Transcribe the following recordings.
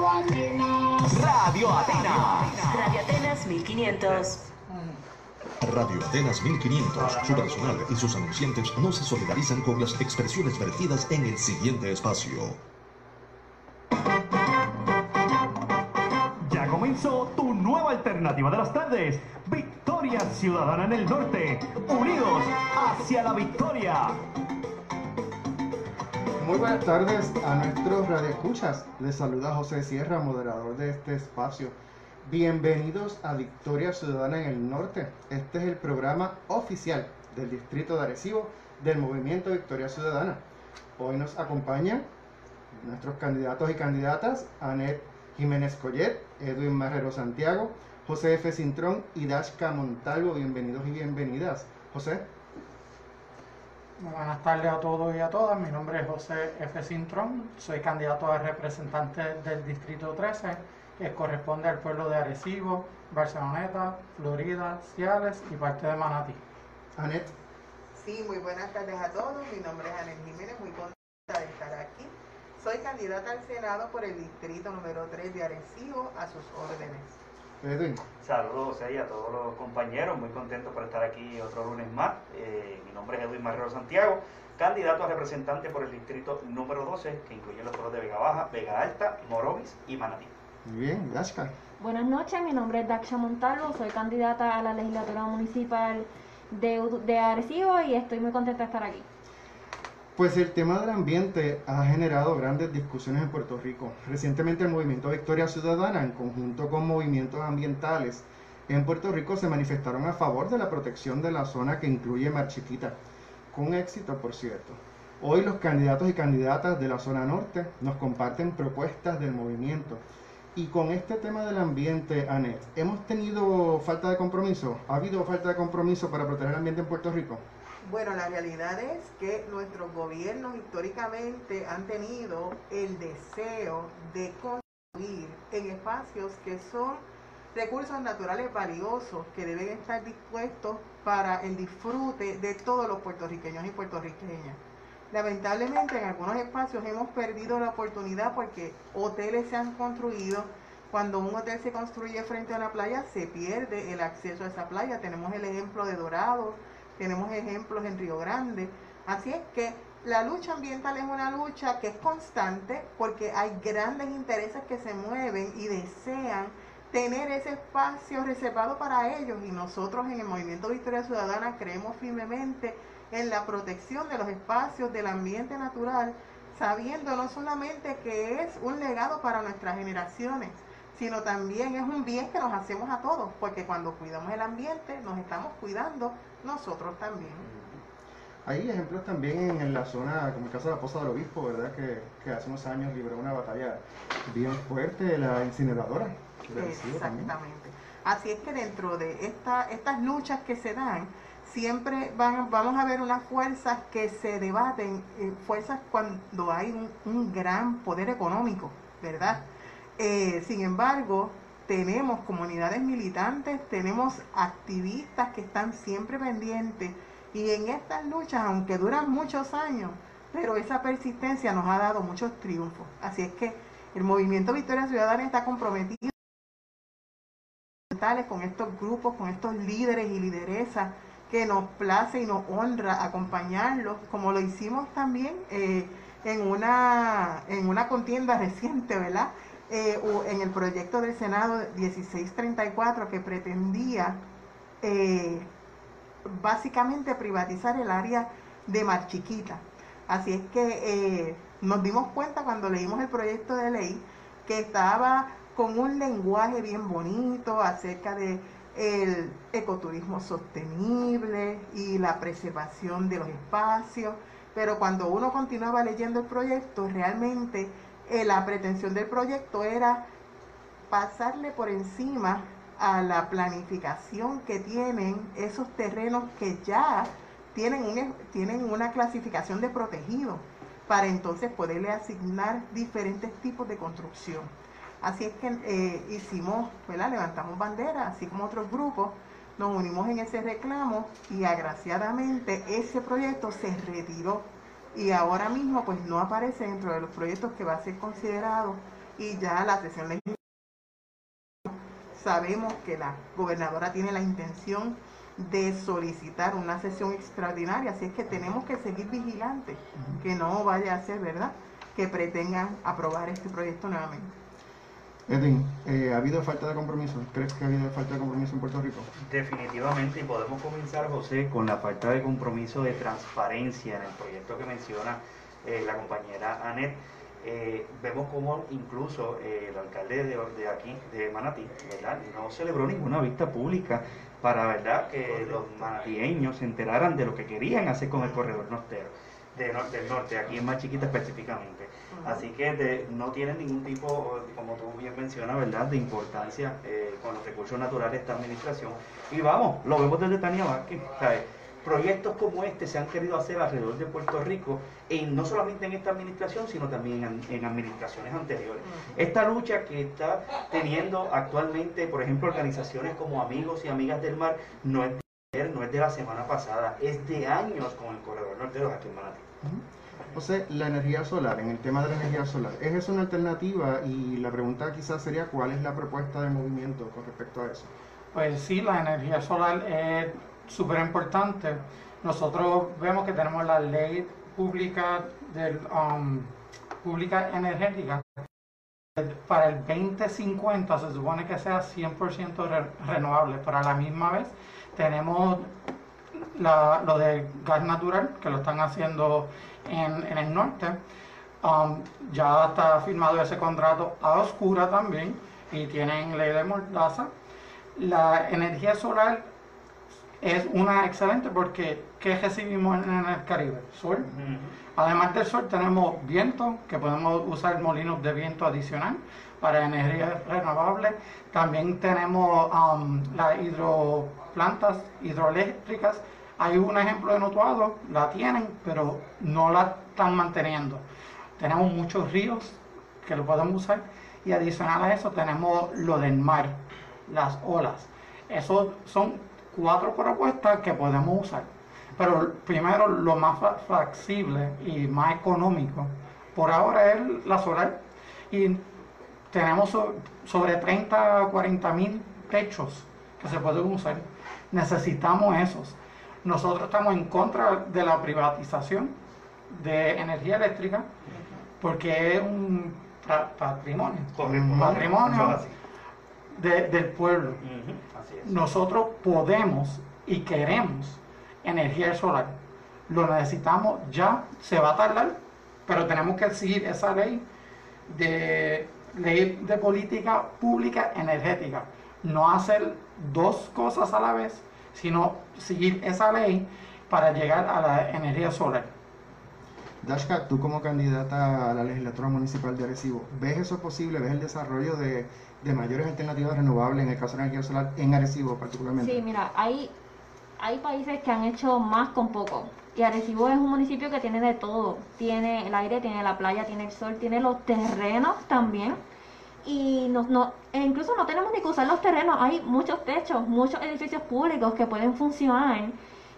Radio Atenas. Radio Atenas. Radio Atenas 1500. Radio Atenas 1500, su personal y sus anunciantes no se solidarizan con las expresiones vertidas en el siguiente espacio. Ya comenzó tu nueva alternativa de las tardes. Victoria Ciudadana en el Norte. Unidos hacia la victoria. Muy buenas tardes a nuestros radioescuchas. Les saluda José Sierra, moderador de este espacio. Bienvenidos a Victoria Ciudadana en el Norte. Este es el programa oficial del Distrito de Arecibo del Movimiento Victoria Ciudadana. Hoy nos acompañan nuestros candidatos y candidatas, Anet Jiménez Collet, Edwin Marrero Santiago, José F. Cintrón y Dashka Montalvo. Bienvenidos y bienvenidas. José. Buenas tardes a todos y a todas. Mi nombre es José F. Cintrón. Soy candidato a representante del Distrito 13, que corresponde al pueblo de Arecibo, Barceloneta, Florida, Ciales y parte de Manatí. Anet. Sí, muy buenas tardes a todos. Mi nombre es Anet Jiménez, muy contenta de estar aquí. Soy candidata al Senado por el Distrito número 3 de Arecibo a sus órdenes. Edwin. Saludos y a todos los compañeros, muy contento por estar aquí otro lunes más. Eh, mi nombre es Edwin Marrero Santiago, candidato a representante por el distrito número 12, que incluye los pueblos de Vega Baja, Vega Alta, Morovis y Manatí. Muy bien, Dashka. Buenas noches, mi nombre es Daksha Montalvo, soy candidata a la legislatura municipal de, de Arecibo y estoy muy contenta de estar aquí. Pues el tema del ambiente ha generado grandes discusiones en Puerto Rico. Recientemente el movimiento Victoria Ciudadana, en conjunto con movimientos ambientales en Puerto Rico, se manifestaron a favor de la protección de la zona que incluye Mar Chiquita, con éxito, por cierto. Hoy los candidatos y candidatas de la zona norte nos comparten propuestas del movimiento. Y con este tema del ambiente, Anet, ¿hemos tenido falta de compromiso? ¿Ha habido falta de compromiso para proteger el ambiente en Puerto Rico? Bueno, la realidad es que nuestros gobiernos históricamente han tenido el deseo de construir en espacios que son recursos naturales valiosos que deben estar dispuestos para el disfrute de todos los puertorriqueños y puertorriqueñas. Lamentablemente en algunos espacios hemos perdido la oportunidad porque hoteles se han construido. Cuando un hotel se construye frente a la playa se pierde el acceso a esa playa. Tenemos el ejemplo de Dorado, tenemos ejemplos en Río Grande. Así es que la lucha ambiental es una lucha que es constante porque hay grandes intereses que se mueven y desean tener ese espacio reservado para ellos y nosotros en el Movimiento Victoria Ciudadana creemos firmemente en la protección de los espacios del ambiente natural, sabiendo no solamente que es un legado para nuestras generaciones, sino también es un bien que nos hacemos a todos, porque cuando cuidamos el ambiente nos estamos cuidando nosotros también. Hay ejemplos también en la zona, como el caso de la Poza del Obispo, ¿verdad? Que, que hace unos años libró una batalla bien fuerte de la incineradora. Exactamente. Así es que dentro de esta, estas luchas que se dan, siempre van, vamos a ver unas fuerzas que se debaten, eh, fuerzas cuando hay un, un gran poder económico, ¿verdad? Eh, sin embargo, tenemos comunidades militantes, tenemos activistas que están siempre pendientes y en estas luchas, aunque duran muchos años, pero esa persistencia nos ha dado muchos triunfos. Así es que el movimiento Victoria Ciudadana está comprometido con estos grupos, con estos líderes y lideresas que nos place y nos honra acompañarlos, como lo hicimos también eh, en, una, en una contienda reciente, ¿verdad? Eh, en el proyecto del Senado 1634 que pretendía eh, básicamente privatizar el área de Mar Chiquita. Así es que eh, nos dimos cuenta cuando leímos el proyecto de ley que estaba con un lenguaje bien bonito acerca de el ecoturismo sostenible y la preservación de los espacios, pero cuando uno continuaba leyendo el proyecto, realmente eh, la pretensión del proyecto era pasarle por encima a la planificación que tienen esos terrenos que ya tienen, un, tienen una clasificación de protegido para entonces poderle asignar diferentes tipos de construcción. Así es que eh, hicimos, ¿verdad? levantamos bandera, así como otros grupos, nos unimos en ese reclamo y agraciadamente ese proyecto se retiró y ahora mismo pues no aparece dentro de los proyectos que va a ser considerado y ya la sesión legislativa sabemos que la gobernadora tiene la intención de solicitar una sesión extraordinaria, así es que tenemos que seguir vigilantes, que no vaya a ser, ¿verdad?, que pretengan aprobar este proyecto nuevamente. Edwin, eh, ¿ha habido falta de compromiso? ¿Crees que ha habido falta de compromiso en Puerto Rico? Definitivamente, y podemos comenzar, José, con la falta de compromiso de transparencia en el proyecto que menciona eh, la compañera Anet. Eh, vemos como incluso eh, el alcalde de, de aquí, de Manatí, ¿verdad? no celebró ninguna vista pública para verdad que los manatieños se enteraran de lo que querían hacer con el corredor nortero, de nor- del norte, aquí en más chiquita específicamente. Así que de- no tienen ningún tipo, como tú bien mencionas, ¿verdad?, de importancia eh, con los recursos naturales de esta administración. Y vamos, lo vemos desde Tania Vázquez, ¿sabes? Proyectos como este se han querido hacer alrededor de Puerto Rico, y no solamente en esta administración, sino también en, en administraciones anteriores. Esta lucha que está teniendo actualmente, por ejemplo, organizaciones como Amigos y Amigas del Mar, no es de ayer, no es de la semana pasada, es de años con el corredor nortero aquí en Manatí. José, la energía solar, en el tema de la energía solar, ¿es eso una alternativa? Y la pregunta quizás sería, ¿cuál es la propuesta de movimiento con respecto a eso? Pues sí, la energía solar es súper importante. Nosotros vemos que tenemos la ley pública del um, pública energética. Para el 2050 se supone que sea 100% re- renovable, pero a la misma vez tenemos la- lo de gas natural, que lo están haciendo en, en el norte. Um, ya está firmado ese contrato a oscura también y tienen ley de mordaza. La energía solar es una excelente porque ¿qué recibimos en, en el Caribe? Sol. Además del sol tenemos viento, que podemos usar molinos de viento adicional para energía renovable. También tenemos um, las hidroplantas hidroeléctricas. Hay un ejemplo de Notuado, la tienen, pero no la están manteniendo. Tenemos muchos ríos que lo podemos usar y adicional a eso tenemos lo del mar, las olas. Eso son cuatro propuestas que podemos usar. Pero primero lo más flexible y más económico por ahora es la solar. Y tenemos so- sobre 30 a 40 mil techos que se pueden usar. Necesitamos esos. Nosotros estamos en contra de la privatización de energía eléctrica porque es un pa- patrimonio. Patrimonio de- del pueblo. Ujú, Así es. Nosotros podemos y queremos energía solar. Lo necesitamos ya, se va a tardar, pero tenemos que seguir esa ley de ley de política pública energética. No hacer dos cosas a la vez, sino seguir esa ley para llegar a la energía solar. Dashka, tú como candidata a la legislatura municipal de Arecibo, ¿ves eso posible? ¿Ves el desarrollo de, de mayores alternativas renovables en el caso de la energía solar en Arecibo particularmente? Sí, mira, hay, hay países que han hecho más con poco. Y Arecibo es un municipio que tiene de todo. Tiene el aire, tiene la playa, tiene el sol, tiene los terrenos también. Y no, no, e incluso no tenemos ni que usar los terrenos. Hay muchos techos, muchos edificios públicos que pueden funcionar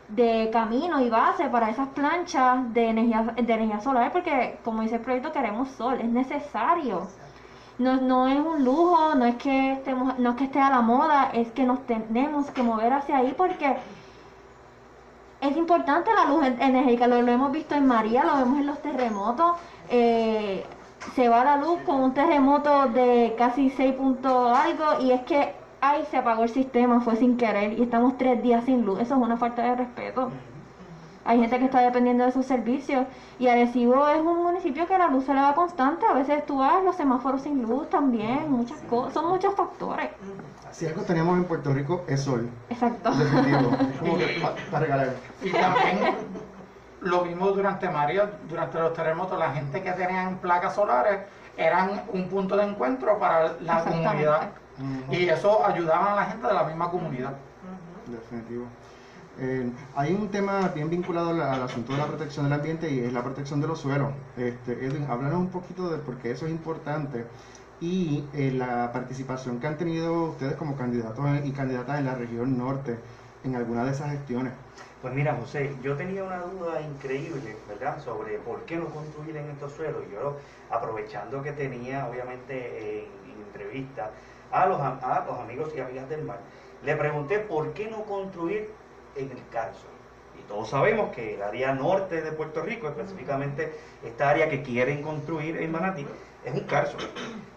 de camino y base para esas planchas de energía, de energía solar. Porque, como dice el proyecto, queremos sol, es necesario. No, no es un lujo, no es que estemos, no es que esté a la moda, es que nos tenemos que mover hacia ahí porque es importante la luz en- energética, lo, lo hemos visto en María, lo vemos en los terremotos. eh, se va la luz con un terremoto de casi 6 puntos algo y es que ay se apagó el sistema, fue sin querer y estamos tres días sin luz. Eso es una falta de respeto. Hay gente que está dependiendo de sus servicios y Arecibo es un municipio que la luz se le va constante. A veces tú vas los semáforos sin luz también, muchas cosas, son muchos factores. Si algo tenemos en Puerto Rico es sol, Exacto. definitivo. Es como que para regalar. Y también lo vimos durante María, durante los terremotos, la gente que tenían placas solares eran un punto de encuentro para la comunidad. Y eso ayudaba a la gente de la misma comunidad. Definitivo. Eh, hay un tema bien vinculado al, al asunto de la protección del ambiente y es la protección de los suelos. Este, Edwin, háblanos un poquito de por qué eso es importante y eh, la participación que han tenido ustedes como candidatos y candidatas en la región norte en alguna de esas gestiones. Pues mira, José, yo tenía una duda increíble, ¿verdad?, sobre por qué no construir en estos suelos. Yo, aprovechando que tenía, obviamente, en, en entrevista a los, am- a los amigos y amigas del mar, le pregunté por qué no construir en el Carso. Y todos sabemos que el área norte de Puerto Rico, específicamente esta área que quieren construir en Manatí, es un Carso.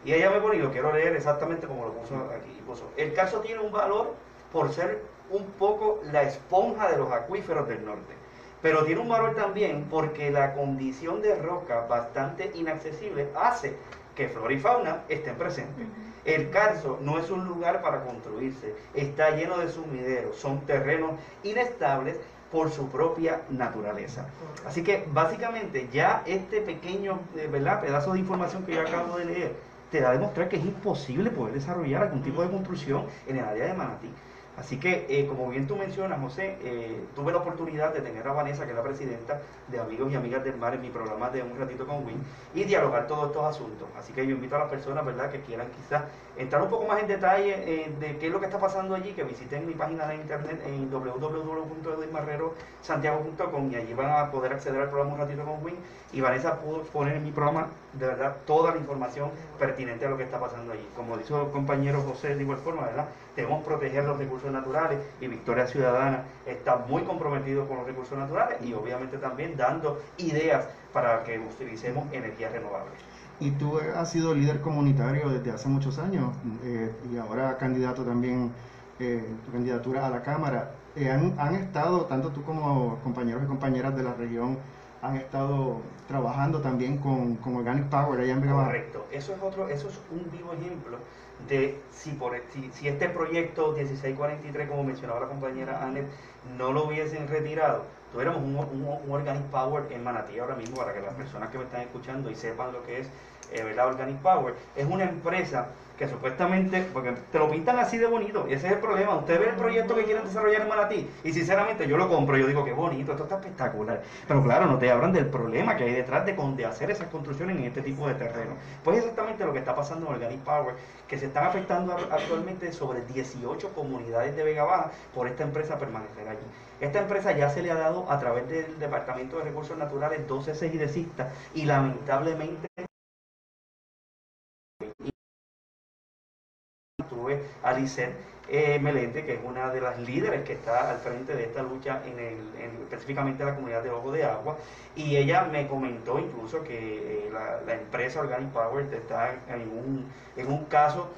Y ella me pone, y lo quiero leer exactamente como lo puso aquí. Puso, el Carso tiene un valor por ser un poco la esponja de los acuíferos del norte. Pero tiene un valor también porque la condición de roca bastante inaccesible hace que flora y fauna estén presentes. El Carso no es un lugar para construirse, está lleno de sumideros, son terrenos inestables por su propia naturaleza. Así que básicamente ya este pequeño eh, ¿verdad? pedazo de información que yo acabo de leer te da a demostrar que es imposible poder desarrollar algún tipo de construcción en el área de Manatí. Así que, eh, como bien tú mencionas, José, eh, tuve la oportunidad de tener a Vanessa, que es la presidenta de Amigos y Amigas del Mar, en mi programa de Un Ratito con Win, y dialogar todos estos asuntos. Así que yo invito a las personas, ¿verdad?, que quieran quizás entrar un poco más en detalle eh, de qué es lo que está pasando allí, que visiten mi página de internet en www.edwinmarrerosantiago.com y allí van a poder acceder al programa Un Ratito con Win. Y Vanessa pudo poner en mi programa, de verdad, toda la información pertinente a lo que está pasando allí. Como dijo el compañero José, de igual forma, ¿verdad? Debemos proteger los recursos naturales y Victoria Ciudadana está muy comprometido con los recursos naturales y obviamente también dando ideas para que utilicemos energías renovables. Y tú has sido líder comunitario desde hace muchos años eh, y ahora candidato también, eh, tu candidatura a la Cámara. Eh, han, han estado, tanto tú como compañeros y compañeras de la región, han estado trabajando también con, con Organic Power allá en Vega Baja. Correcto. Eso es otro, eso es un vivo ejemplo de si, por, si, si este proyecto 1643, como mencionaba la compañera Anet, no lo hubiesen retirado, tuviéramos un, un, un Organic Power en Manatí ahora mismo para que las personas que me están escuchando y sepan lo que es eh, ¿verdad? Organic Power. Es una empresa que supuestamente, porque te lo pintan así de bonito, y ese es el problema. Usted ve el proyecto que quieren desarrollar en Manatí, y sinceramente yo lo compro, yo digo que bonito, esto está espectacular. Pero claro, no te hablan del problema que hay detrás de, de hacer esas construcciones en este tipo de terreno. Pues exactamente lo que está pasando en Organic Power, que se están afectando actualmente sobre 18 comunidades de Vega Baja por esta empresa permanecer allí. Esta empresa ya se le ha dado a través del Departamento de Recursos Naturales 12 seguidecista y lamentablemente tuve a Lisette eh, que es una de las líderes que está al frente de esta lucha en el, en- específicamente en la comunidad de Ojo de Agua, y ella me comentó incluso que eh, la, la empresa Organic Power está en un, en un caso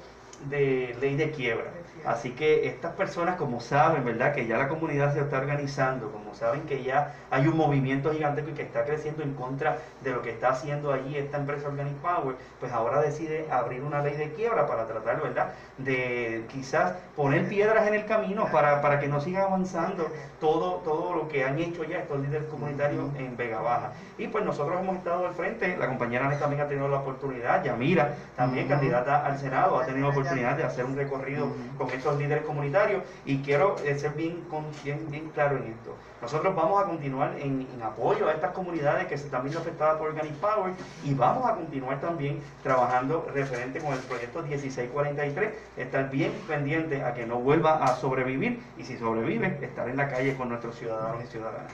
de ley de quiebra. Así que estas personas, como saben, ¿verdad? Que ya la comunidad se está organizando, como saben que ya hay un movimiento gigantesco y que está creciendo en contra de lo que está haciendo allí esta empresa Organic Power, pues ahora decide abrir una ley de quiebra para tratar, ¿verdad? De quizás poner piedras en el camino para, para que no siga avanzando todo, todo lo que han hecho ya estos líderes comunitarios en Vega Baja. Y pues nosotros hemos estado al frente, la compañera también ha tenido la oportunidad, Yamira, también candidata al Senado, ha tenido la oportunidad de hacer un recorrido con estos líderes comunitarios y quiero eh, ser bien, bien, bien claro en esto. Nosotros vamos a continuar en, en apoyo a estas comunidades que se están viendo afectadas por Organic Power y vamos a continuar también trabajando referente con el proyecto 1643, estar bien pendiente a que no vuelva a sobrevivir y si sobrevive, estar en la calle con nuestros ciudadanos y ciudadanas.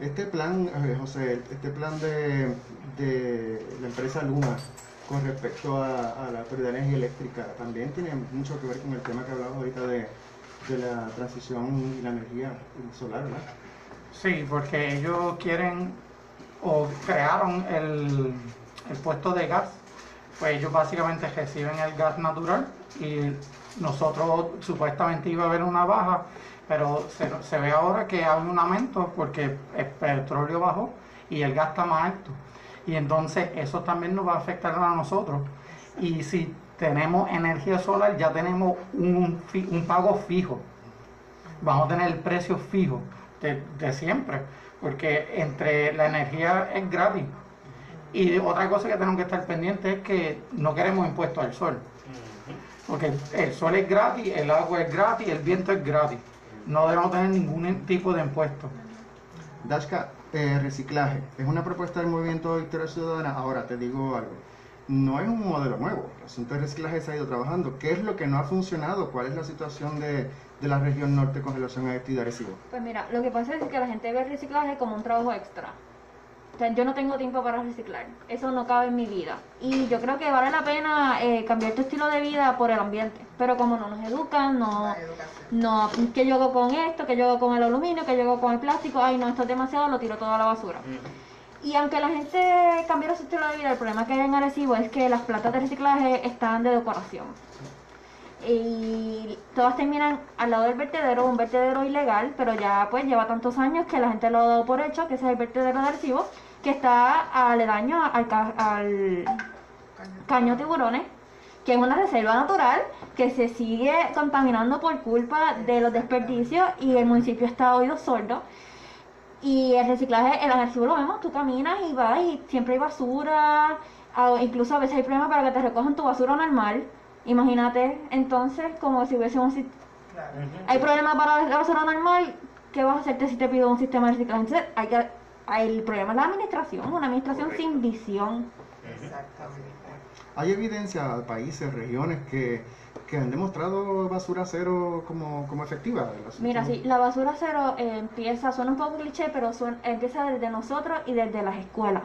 Este plan, eh, José, este plan de, de la empresa Luma con respecto a, la Autoridad de Energía Eléctrica también tiene mucho que ver con el tema que hablamos ahorita de, de la transición y la energía solar, ¿verdad? Sí, porque ellos quieren o crearon el, el puesto de gas, pues ellos básicamente reciben el gas natural y nosotros supuestamente iba a haber una baja, pero se, se ve ahora que hay un aumento porque el petróleo bajó y el gas está más alto. Y entonces eso también nos va a afectar a nosotros. Y si tenemos energía solar, ya tenemos un, un pago fijo vamos a tener el precio fijo de, de siempre, porque entre la energía es gratis. Y otra cosa que tenemos que estar pendientes es que no queremos impuestos al sol, porque el sol es gratis, el agua es gratis, el viento es gratis. No debemos tener ningún tipo de impuesto. Dashka, eh, reciclaje, es una propuesta del movimiento Victoria Ciudadana. Ahora te digo algo. no es un modelo nuevo. El asunto del reciclaje se ha ido trabajando. ¿Qué es lo que no ha funcionado? ¿Cuál es la situación de, de la región norte con relación a esto y de Arecibo? Pues mira, lo que pasa es que la gente ve el reciclaje como un trabajo extra. O sea, yo no tengo tiempo para reciclar. Eso no cabe en mi vida. Y yo creo que vale la pena eh, cambiar tu estilo de vida por el ambiente. Pero como no nos educan, no, no, que yo hago con esto, que yo hago con el aluminio, que yo hago con el plástico, ay no, esto es demasiado, lo tiro todo a la basura. Y aunque la gente cambiara su estilo de vida, el problema que hay en Arecibo es que las plantas de reciclaje están de decoración. Y todas terminan al lado del vertedero, un vertedero ilegal, pero ya pues lleva tantos años que la gente lo ha dado por hecho, que ese es el vertedero de Arecibo, que está aledaño al, ca- al caño tiburones, que es una reserva natural que se sigue contaminando por culpa de los desperdicios y el municipio está a oídos sordos. Y el reciclaje, el archivo lo vemos, tú caminas y vas y siempre hay basura, incluso a veces hay problemas para que te recojan tu basura normal. Imagínate, entonces, como si hubiese un... sis- Claro. Hay problemas para la basura normal, ¿qué vas a hacerte si te pido un sistema de reciclaje? Entonces, hay que, hay- el problema es la administración, una administración Correcto. sin visión. Exactamente. Hay evidencia, países, regiones que, que han demostrado basura cero como, como efectiva. Mira, sí, la basura cero eh, empieza, suena un poco cliché, pero suena- empieza desde nosotros y desde las escuelas.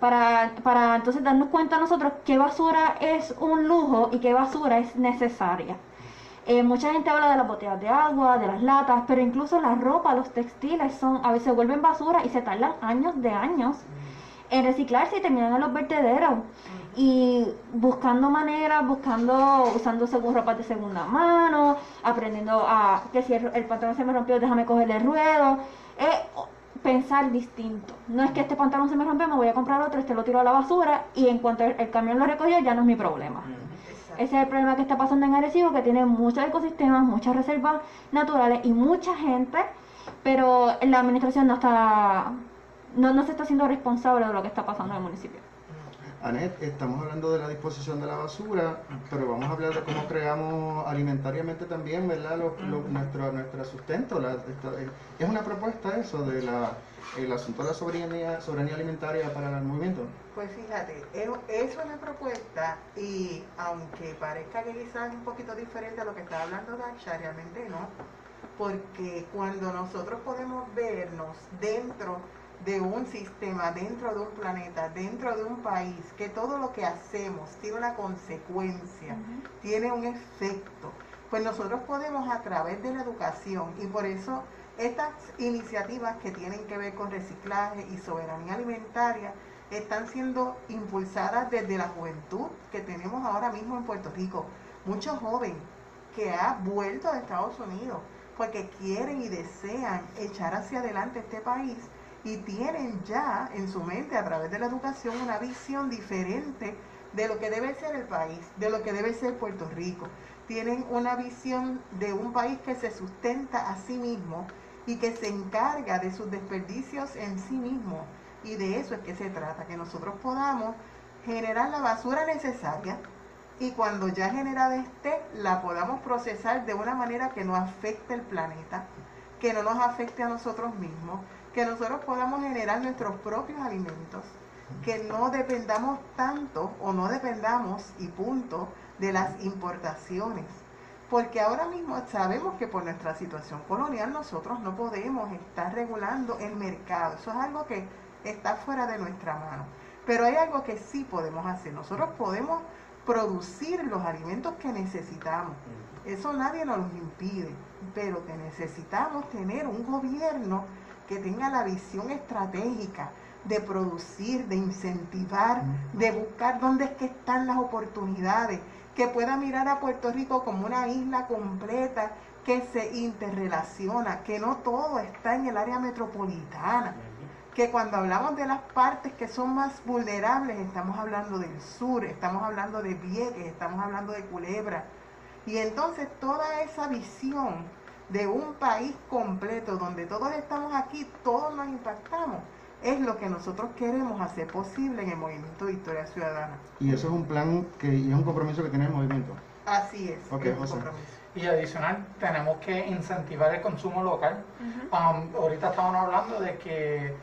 Para, para entonces darnos cuenta nosotros qué basura es un lujo y qué basura es necesaria. Eh, mucha gente habla de las botellas de agua, de las latas, pero incluso la ropa, los textiles son a veces vuelven basura y se tardan años de años en reciclarse y terminan en los vertederos. Y buscando maneras, buscando, usando según ropas de segunda mano, aprendiendo a que si el, el pantalón se me rompió, déjame cogerle el ruedo. Pensar distinto. No es que este pantalón se me rompió, me voy a comprar otro, este lo tiro a la basura y en cuanto el, el camión lo recogió ya no es mi problema. Exacto. Ese es el problema que está pasando en Arecibo, que tiene muchos ecosistemas, muchas reservas naturales y mucha gente, pero la administración no está, no, no se está haciendo responsable de lo que está pasando en el municipio. Anet, estamos hablando de la disposición de la basura, pero vamos a hablar de cómo creamos alimentariamente también, ¿verdad? Lo- lo- nuestro, nuestro sustento. la- esto- eh, es una propuesta eso de la, el asunto de la soberanía, soberanía alimentaria para el movimiento. Pues fíjate, es, es una propuesta y aunque parezca que quizás es un poquito diferente a lo que está hablando Dacha, realmente no. Porque cuando nosotros podemos vernos dentro de un sistema, dentro de un planeta, dentro de un país, que todo lo que hacemos tiene una consecuencia, tiene un efecto, pues nosotros podemos a través de la educación y por eso estas iniciativas que tienen que ver con reciclaje y soberanía alimentaria están siendo impulsadas desde la juventud que tenemos ahora mismo en Puerto Rico. Mucho joven que ha vuelto de Estados Unidos porque quieren y desean echar hacia adelante este país y tienen ya en su mente a través de la educación una visión diferente de lo que debe ser el país, de lo que debe ser Puerto Rico. Tienen una visión de un país que se sustenta a sí mismo y que se encarga de sus desperdicios en sí mismo. Y de eso es que se trata, que nosotros podamos generar la basura necesaria y cuando ya generada esté, la podamos procesar de una manera que no afecte el planeta, que no nos afecte a nosotros mismos, que nosotros podamos generar nuestros propios alimentos, que no dependamos tanto o no dependamos y punto de las importaciones. Porque ahora mismo sabemos que por nuestra situación colonial nosotros no podemos estar regulando el mercado. Eso es algo que está fuera de nuestra mano. Pero hay algo que sí podemos hacer. Nosotros podemos producir los alimentos que necesitamos. Eso nadie nos los impide. Pero que necesitamos tener un gobierno que tenga la visión estratégica de producir, de incentivar, de buscar dónde es que están las oportunidades, que pueda mirar a Puerto Rico como una isla completa que se interrelaciona, que no todo está en el área metropolitana, que cuando hablamos de las partes que son más vulnerables, estamos hablando del sur, estamos hablando de Vieques, estamos hablando de Culebra. Y entonces toda esa visión de un país completo donde todos estamos aquí, todos nos impactamos, es lo que nosotros queremos hacer posible en el movimiento Victoria Ciudadana. Y eso es un plan que, y es un compromiso que tiene el movimiento. Así es. Ok, es un José. compromiso. Y adicional, tenemos que incentivar el consumo local. Um, ahorita estaban hablando de que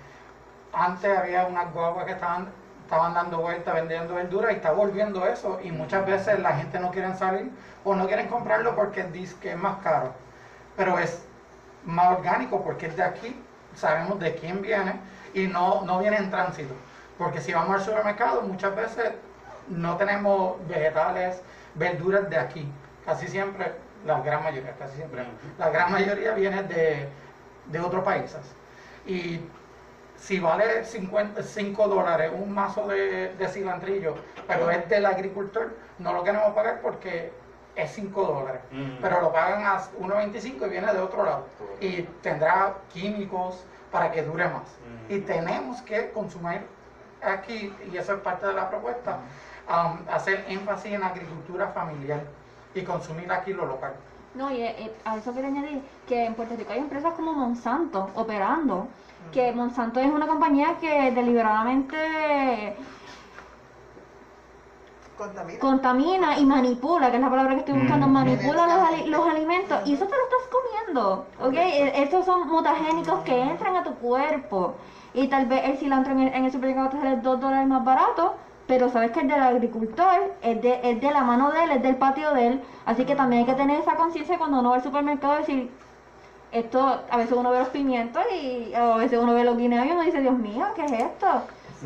antes había unas guaguas que estaban estaban dando vueltas vendiendo verdura y está volviendo eso y muchas veces la gente no quiere salir o no quieren comprarlo porque dice que es más caro, pero es más orgánico porque es de aquí, sabemos de quién viene y no, no viene en tránsito, porque si vamos al supermercado muchas veces no tenemos vegetales, verduras de aquí, casi siempre, la gran mayoría, casi siempre, la gran mayoría viene de, de otros países. Y si vale 50, 5 dólares un mazo de, de cilantrillo, pero es del agricultor, no lo queremos pagar porque es 5 dólares. Mm. Pero lo pagan a 1.25 y viene de otro lado. Y tendrá químicos para que dure más. Mm. Y tenemos que consumir aquí, y eso es parte de la propuesta, um, hacer énfasis en agricultura familiar y consumir aquí lo local. No, y eh, a eso quiero añadir que en Puerto Rico hay empresas como Monsanto operando, que Monsanto es una compañía que deliberadamente Contamina. contamina y manipula, que es la palabra que estoy buscando, Mm. manipula los, ali- los alimentos y eso te lo estás comiendo, ¿ok? E- Estos son mutagénicos que entran a tu cuerpo y tal vez el cilantro en el, en el supermercado te sale 2 dólares más barato, pero sabes que es del agricultor, es de, es de la mano de él, es del patio de él, así que también hay que tener esa conciencia cuando uno va al supermercado y decir, esto, a veces uno ve los pimientos y a veces uno ve los guineos y uno dice, Dios mío, ¿qué es esto?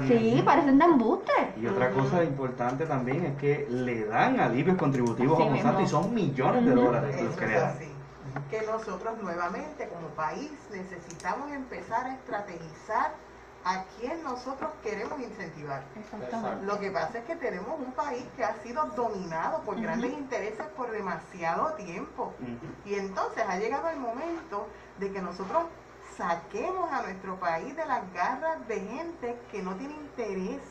Sí, parecen de embuste. Y otra cosa importante también es que le dan alivios contributivos a Monsanto y son millones de dólares los que le dan. Que nosotros nuevamente como país necesitamos empezar a estrategizar a quién nosotros queremos incentivar. Exactamente. Lo que pasa es que tenemos un país que ha sido dominado por grandes intereses por demasiado tiempo. Y entonces ha llegado el momento de que nosotros saquemos a nuestro país de las garras de gente que no tiene interés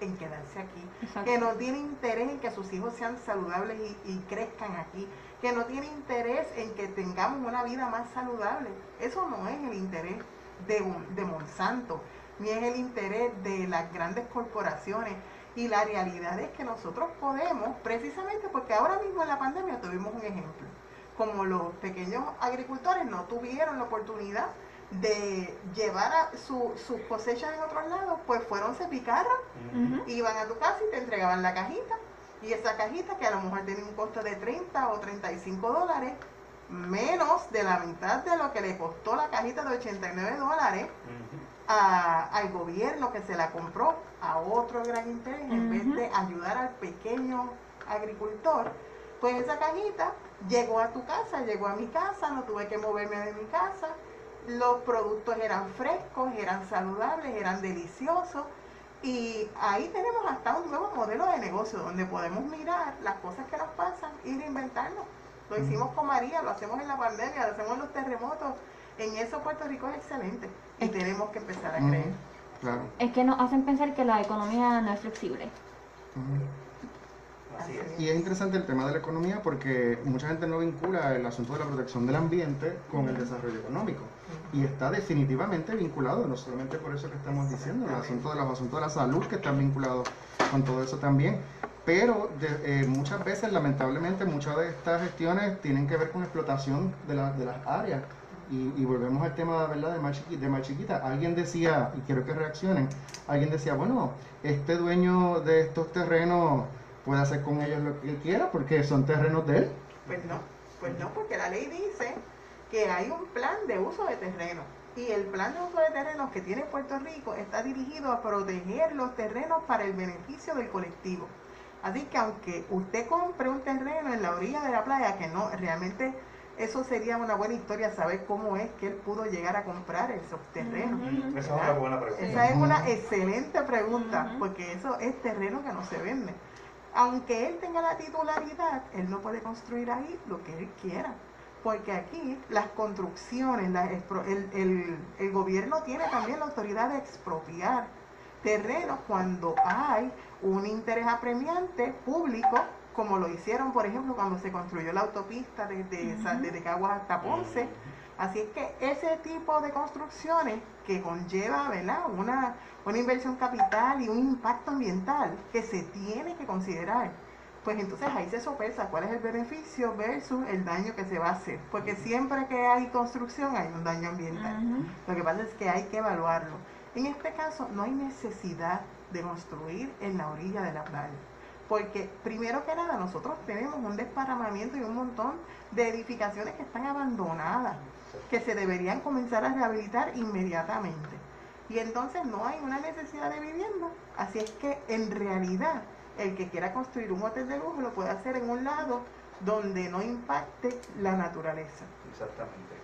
en quedarse aquí, Exacto. que no tiene interés en que sus hijos sean saludables y, y crezcan aquí, que no tiene interés en que tengamos una vida más saludable. Eso no es el interés de, de Monsanto, ni es el interés de las grandes corporaciones. Y la realidad es que nosotros podemos, precisamente porque ahora mismo en la pandemia tuvimos un ejemplo, como los pequeños agricultores no tuvieron la oportunidad de llevar a su- sus cosechas en otros lados, pues fueron Ujú. iban a tu casa y te entregaban la cajita. Y esa cajita, que a lo mejor tenía un costo de 30 o 35 dólares, menos de la mitad de lo que le costó la cajita de 89 dólares a- al gobierno que se la compró a otro gran interés, en vez de ayudar al pequeño agricultor, pues esa cajita llegó a tu casa, llegó a mi casa, no tuve que moverme de mi casa, los productos eran frescos, eran saludables, eran deliciosos. Y ahí tenemos hasta un nuevo modelo de negocio donde podemos mirar las cosas que nos pasan y reinventarnos. Lo hicimos con María, lo hacemos en la pandemia, lo hacemos en los terremotos. En eso Puerto Rico es excelente y tenemos que empezar a creer. Claro. Es que nos hacen pensar que la economía no es flexible. Así es. Y es interesante el tema de la economía porque mucha gente no vincula el asunto de la protección del ambiente con el desarrollo económico. Y está definitivamente vinculado, no solamente por eso que estamos diciendo, el asunto de los asuntos de la salud que están vinculados con todo eso también. Pero de- eh, muchas veces, lamentablemente, muchas de estas gestiones tienen que ver con explotación de, la- de las áreas. Y, y volvemos al tema ¿verdad? De, más chiqui- de más chiquita. Alguien decía, y quiero que reaccionen, alguien decía, bueno, este dueño de estos terrenos puede hacer con ellos lo que quiera porque son terrenos de él. Pues no, pues no, porque la ley dice que hay un plan de uso de terreno. Y el plan de uso de terrenos que tiene Puerto Rico está dirigido a proteger los terrenos para el beneficio del colectivo. Así que aunque usted compre un terreno en la orilla de la playa, que no, realmente eso sería una buena historia saber cómo es que él pudo llegar a comprar esos terrenos. Esa es una buena pregunta. Esa es una excelente pregunta, porque eso es terreno que no se vende. Aunque él tenga la titularidad, él no puede construir ahí lo que él quiera. Porque aquí las construcciones, la expro- el, el- el gobierno tiene también la autoridad de expropiar terrenos cuando hay un interés apremiante público, como lo hicieron, por ejemplo, cuando se construyó la autopista desde, Caguas hasta Ponce. Así es que ese tipo de construcciones que conlleva ¿verdad? Una, una inversión capital y un impacto ambiental que se tiene que considerar, pues entonces ahí se sopesa cuál es el beneficio versus el daño que se va a hacer. Porque siempre que hay construcción hay un daño ambiental. Lo que pasa es que hay que evaluarlo. En este caso no hay necesidad de construir en la orilla de la playa. Porque primero que nada nosotros tenemos un desparramamiento y un montón de edificaciones que están abandonadas, que se deberían comenzar a rehabilitar inmediatamente. Y entonces no hay una necesidad de vivienda. Así es que en realidad el que quiera construir un hotel de lujo lo puede hacer en un lado donde no impacte la naturaleza. Exactamente.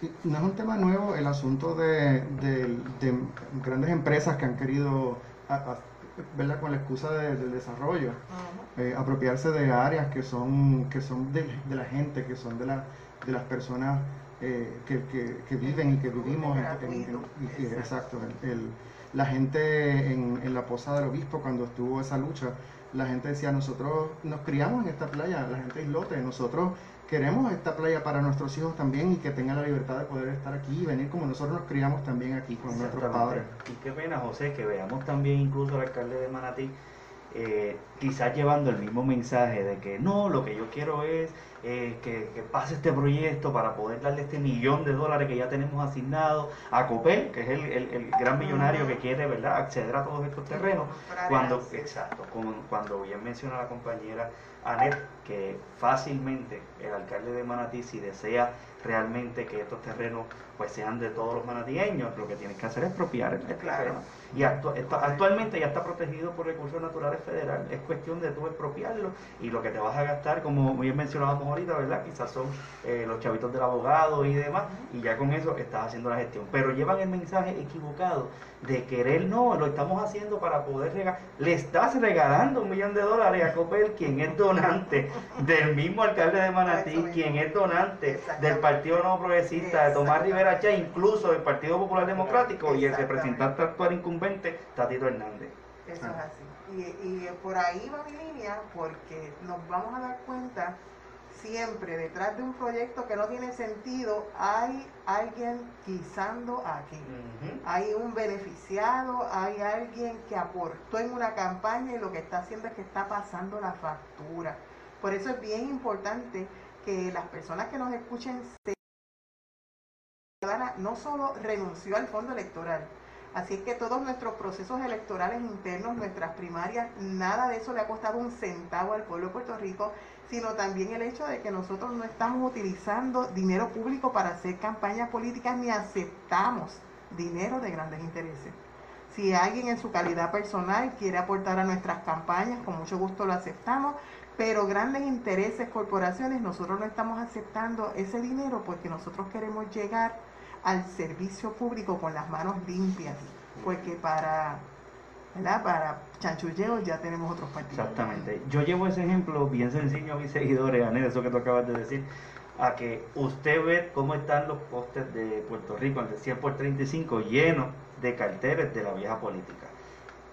Sí, No es un tema nuevo el asunto de, de- de grandes empresas que han querido, a- a- ¿verdad? con la excusa de- del desarrollo, eh, apropiarse de áreas que son, que son de, de la gente, que son de, la, de las personas eh, que, que- que viven y que vivimos. en- en- en- exacto. el- el- la gente en, en la Posada del Obispo, cuando estuvo esa lucha, la gente decía, nosotros nos criamos en esta playa, la gente islote, nosotros queremos esta playa para nuestros hijos también y que tengan la libertad de poder estar aquí y venir como nosotros nos criamos también aquí con nuestros padres. Y qué pena, José, que veamos también incluso al alcalde de Manatí, eh, quizás llevando el mismo mensaje de que no, lo que yo quiero es eh, que, que pase este proyecto para poder darle este millón de dólares que ya tenemos asignado a Copel, que es el, el- el gran millonario que quiere ¿verdad? acceder a todos estos terrenos. Cuando, exacto, como cuando bien menciona la compañera Anet, que fácilmente el alcalde de Manatí, si desea realmente que estos terrenos pues sean de todos los manatieños, lo que tienes que hacer es expropiar el terreno. Y actu- está- actualmente ya está protegido por recursos naturales federal, es cuestión de tú expropiarlo y lo que te vas a gastar, como bien mencionábamos ahorita, ¿verdad? Quizás son eh, los chavitos del abogado y demás, y ya con eso estás haciendo la gestión. Pero llevan el mensaje equivocado de querer, no, lo estamos haciendo para poder regalar. Le estás regalando un millón de dólares a Copel, quien es donante del mismo alcalde de Manatí, quien es donante del Partido No Progresista, de Tomás Rivera Chá, incluso del Partido Popular Democrático y el representante actual incumbente, Tatito Hernández. Eso es así. Y, y por ahí va mi línea, porque nos vamos a dar cuenta siempre detrás de un proyecto que no tiene sentido hay alguien guisando aquí. Hay un beneficiado, hay alguien que aportó en una campaña y lo que está haciendo es que está pasando la factura. Por eso es bien importante que las personas que nos escuchen se ciudadana no solo renunció al fondo electoral, así es que todos nuestros procesos electorales internos, nuestras primarias, nada de eso le ha costado un centavo al pueblo de Puerto Rico, sino también el hecho de que nosotros no estamos utilizando dinero público para hacer campañas políticas ni aceptamos dinero de grandes intereses. Si alguien en su calidad personal quiere aportar a nuestras campañas, con mucho gusto lo aceptamos, pero grandes intereses, corporaciones, nosotros no estamos aceptando ese dinero porque nosotros queremos llegar al servicio público con las manos limpias, porque para, para chanchulleo ya tenemos otros partidos. Exactamente. Yo llevo ese ejemplo bien sencillo a mis seguidores, Anet, eso que tú acabas de decir, a que usted ve cómo están los postes de Puerto Rico, el de 100 por 35, llenos de carteles de la vieja política.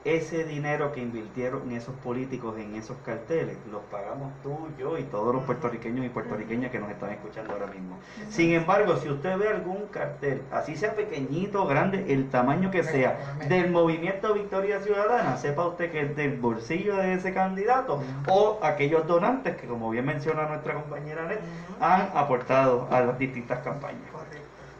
Ese dinero que invirtieron esos políticos en esos carteles, los pagamos tú, yo y todos los puertorriqueños y puertorriqueñas que nos están escuchando ahora mismo. Sin embargo, si usted ve algún cartel, así sea pequeñito, grande, el tamaño que sea, del movimiento Victoria Ciudadana, sepa usted que es del bolsillo de ese candidato o aquellos donantes que, como bien menciona nuestra compañera Net, han aportado a las distintas campañas.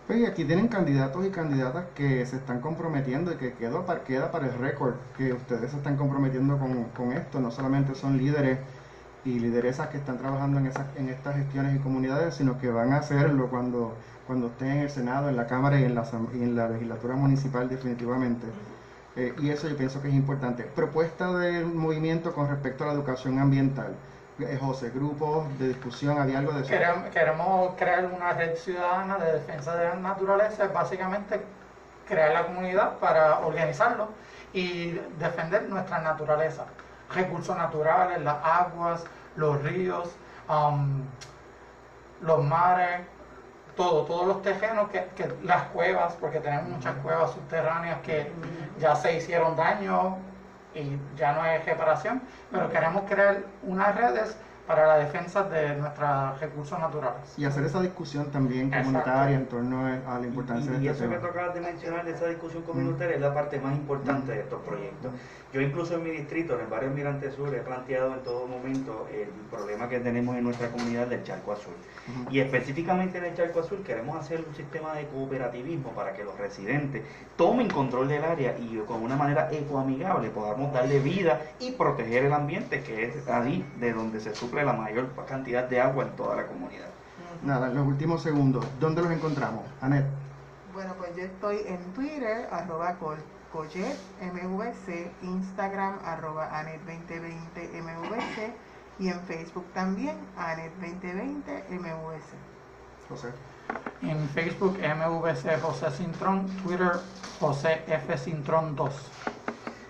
Pues aquí tienen candidatos y candidatas que se están comprometiendo y que queda para, queda para el récord que ustedes se están comprometiendo con, con esto. No solamente son líderes y lideresas que están trabajando en, esas, en estas gestiones y comunidades, sino que van a hacerlo cuando, cuando estén en el Senado, en la Cámara y en la, en la legislatura municipal definitivamente. Eh, y eso yo pienso que es importante. Propuesta del movimiento con respecto a la educación ambiental. Eh, José, grupos de discusión, ¿había algo de eso? Queremos, queremos crear una red ciudadana de defensa de la naturaleza, básicamente crear la comunidad para organizarlo y defender nuestra naturaleza, recursos naturales, las aguas, los ríos, um, los mares, todo, todos los terrenos, que, que las cuevas, porque tenemos muchas cuevas subterráneas que ya se hicieron daño y ya no hay reparación, pero queremos crear unas redes para la defensa de nuestros recursos naturales. Y hacer esa discusión también Exacto. comunitaria en torno a la importancia Y, y de eso este que tema. tú acabas de mencionar de esa discusión comunitaria es la parte más importante de estos proyectos. Yo incluso en mi distrito, en el barrio Mirante Sur, he planteado en todo momento el problema que tenemos en nuestra comunidad del Charco Azul. Y específicamente en el Charco Azul queremos hacer un sistema de cooperativismo para que los residentes tomen control del área y con una manera ecoamigable podamos darle vida y proteger el ambiente, que es ahí de donde se suple la mayor cantidad de agua en toda la comunidad. Nada, en los últimos segundos, ¿dónde los encontramos? Anet. Bueno, pues yo estoy en Twitter, arroba col- Collet MVC, Instagram, arroba Anet2020 MVC y en Facebook también, Anet2020 MVC. José. En Facebook, MVC José Cintrón, Twitter, José F. Cintrón 2.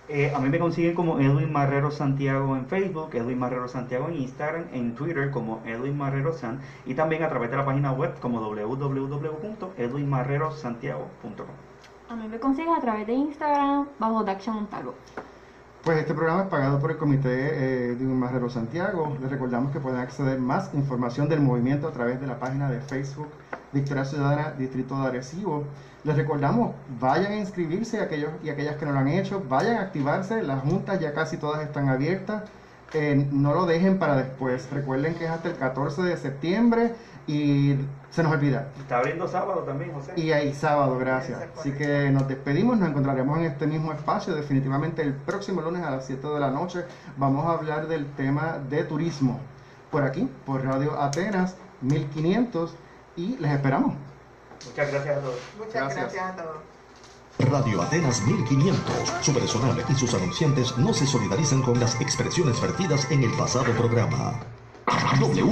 Eh, a mí me consiguen como Edwin Marrero Santiago en Facebook, Edwin Marrero Santiago en Instagram, en Twitter como Edwin Marrero San y también a través de la página web como www.edwinmarrerosantiago.com. A mí me consigues a través de Instagram bajo Daxia Montalvo. Pues este programa es pagado por el Comité eh, de un Marrero Santiago. Les recordamos que pueden acceder más información del movimiento a través de la página de Facebook Victoria Ciudadana Distrito de Arecibo. Les recordamos, vayan a inscribirse aquellos y aquellas que no lo han hecho, vayan a activarse, las juntas ya casi todas están abiertas. Eh, no lo dejen para después. Recuerden que es hasta el 14 de septiembre y se nos olvida. Está abriendo sábado también, José. Y ahí sábado, gracias. Así que nos despedimos, nos encontraremos en este mismo espacio, definitivamente el próximo lunes a las 7 de la noche. Vamos a hablar del tema de turismo, por aquí, por Radio Atenas 1500, y les esperamos. Muchas gracias a todos. Muchas Gracias. gracias a todos. Radio Atenas 1500, su personal y sus anunciantes no se solidarizan con las expresiones vertidas en el pasado programa. W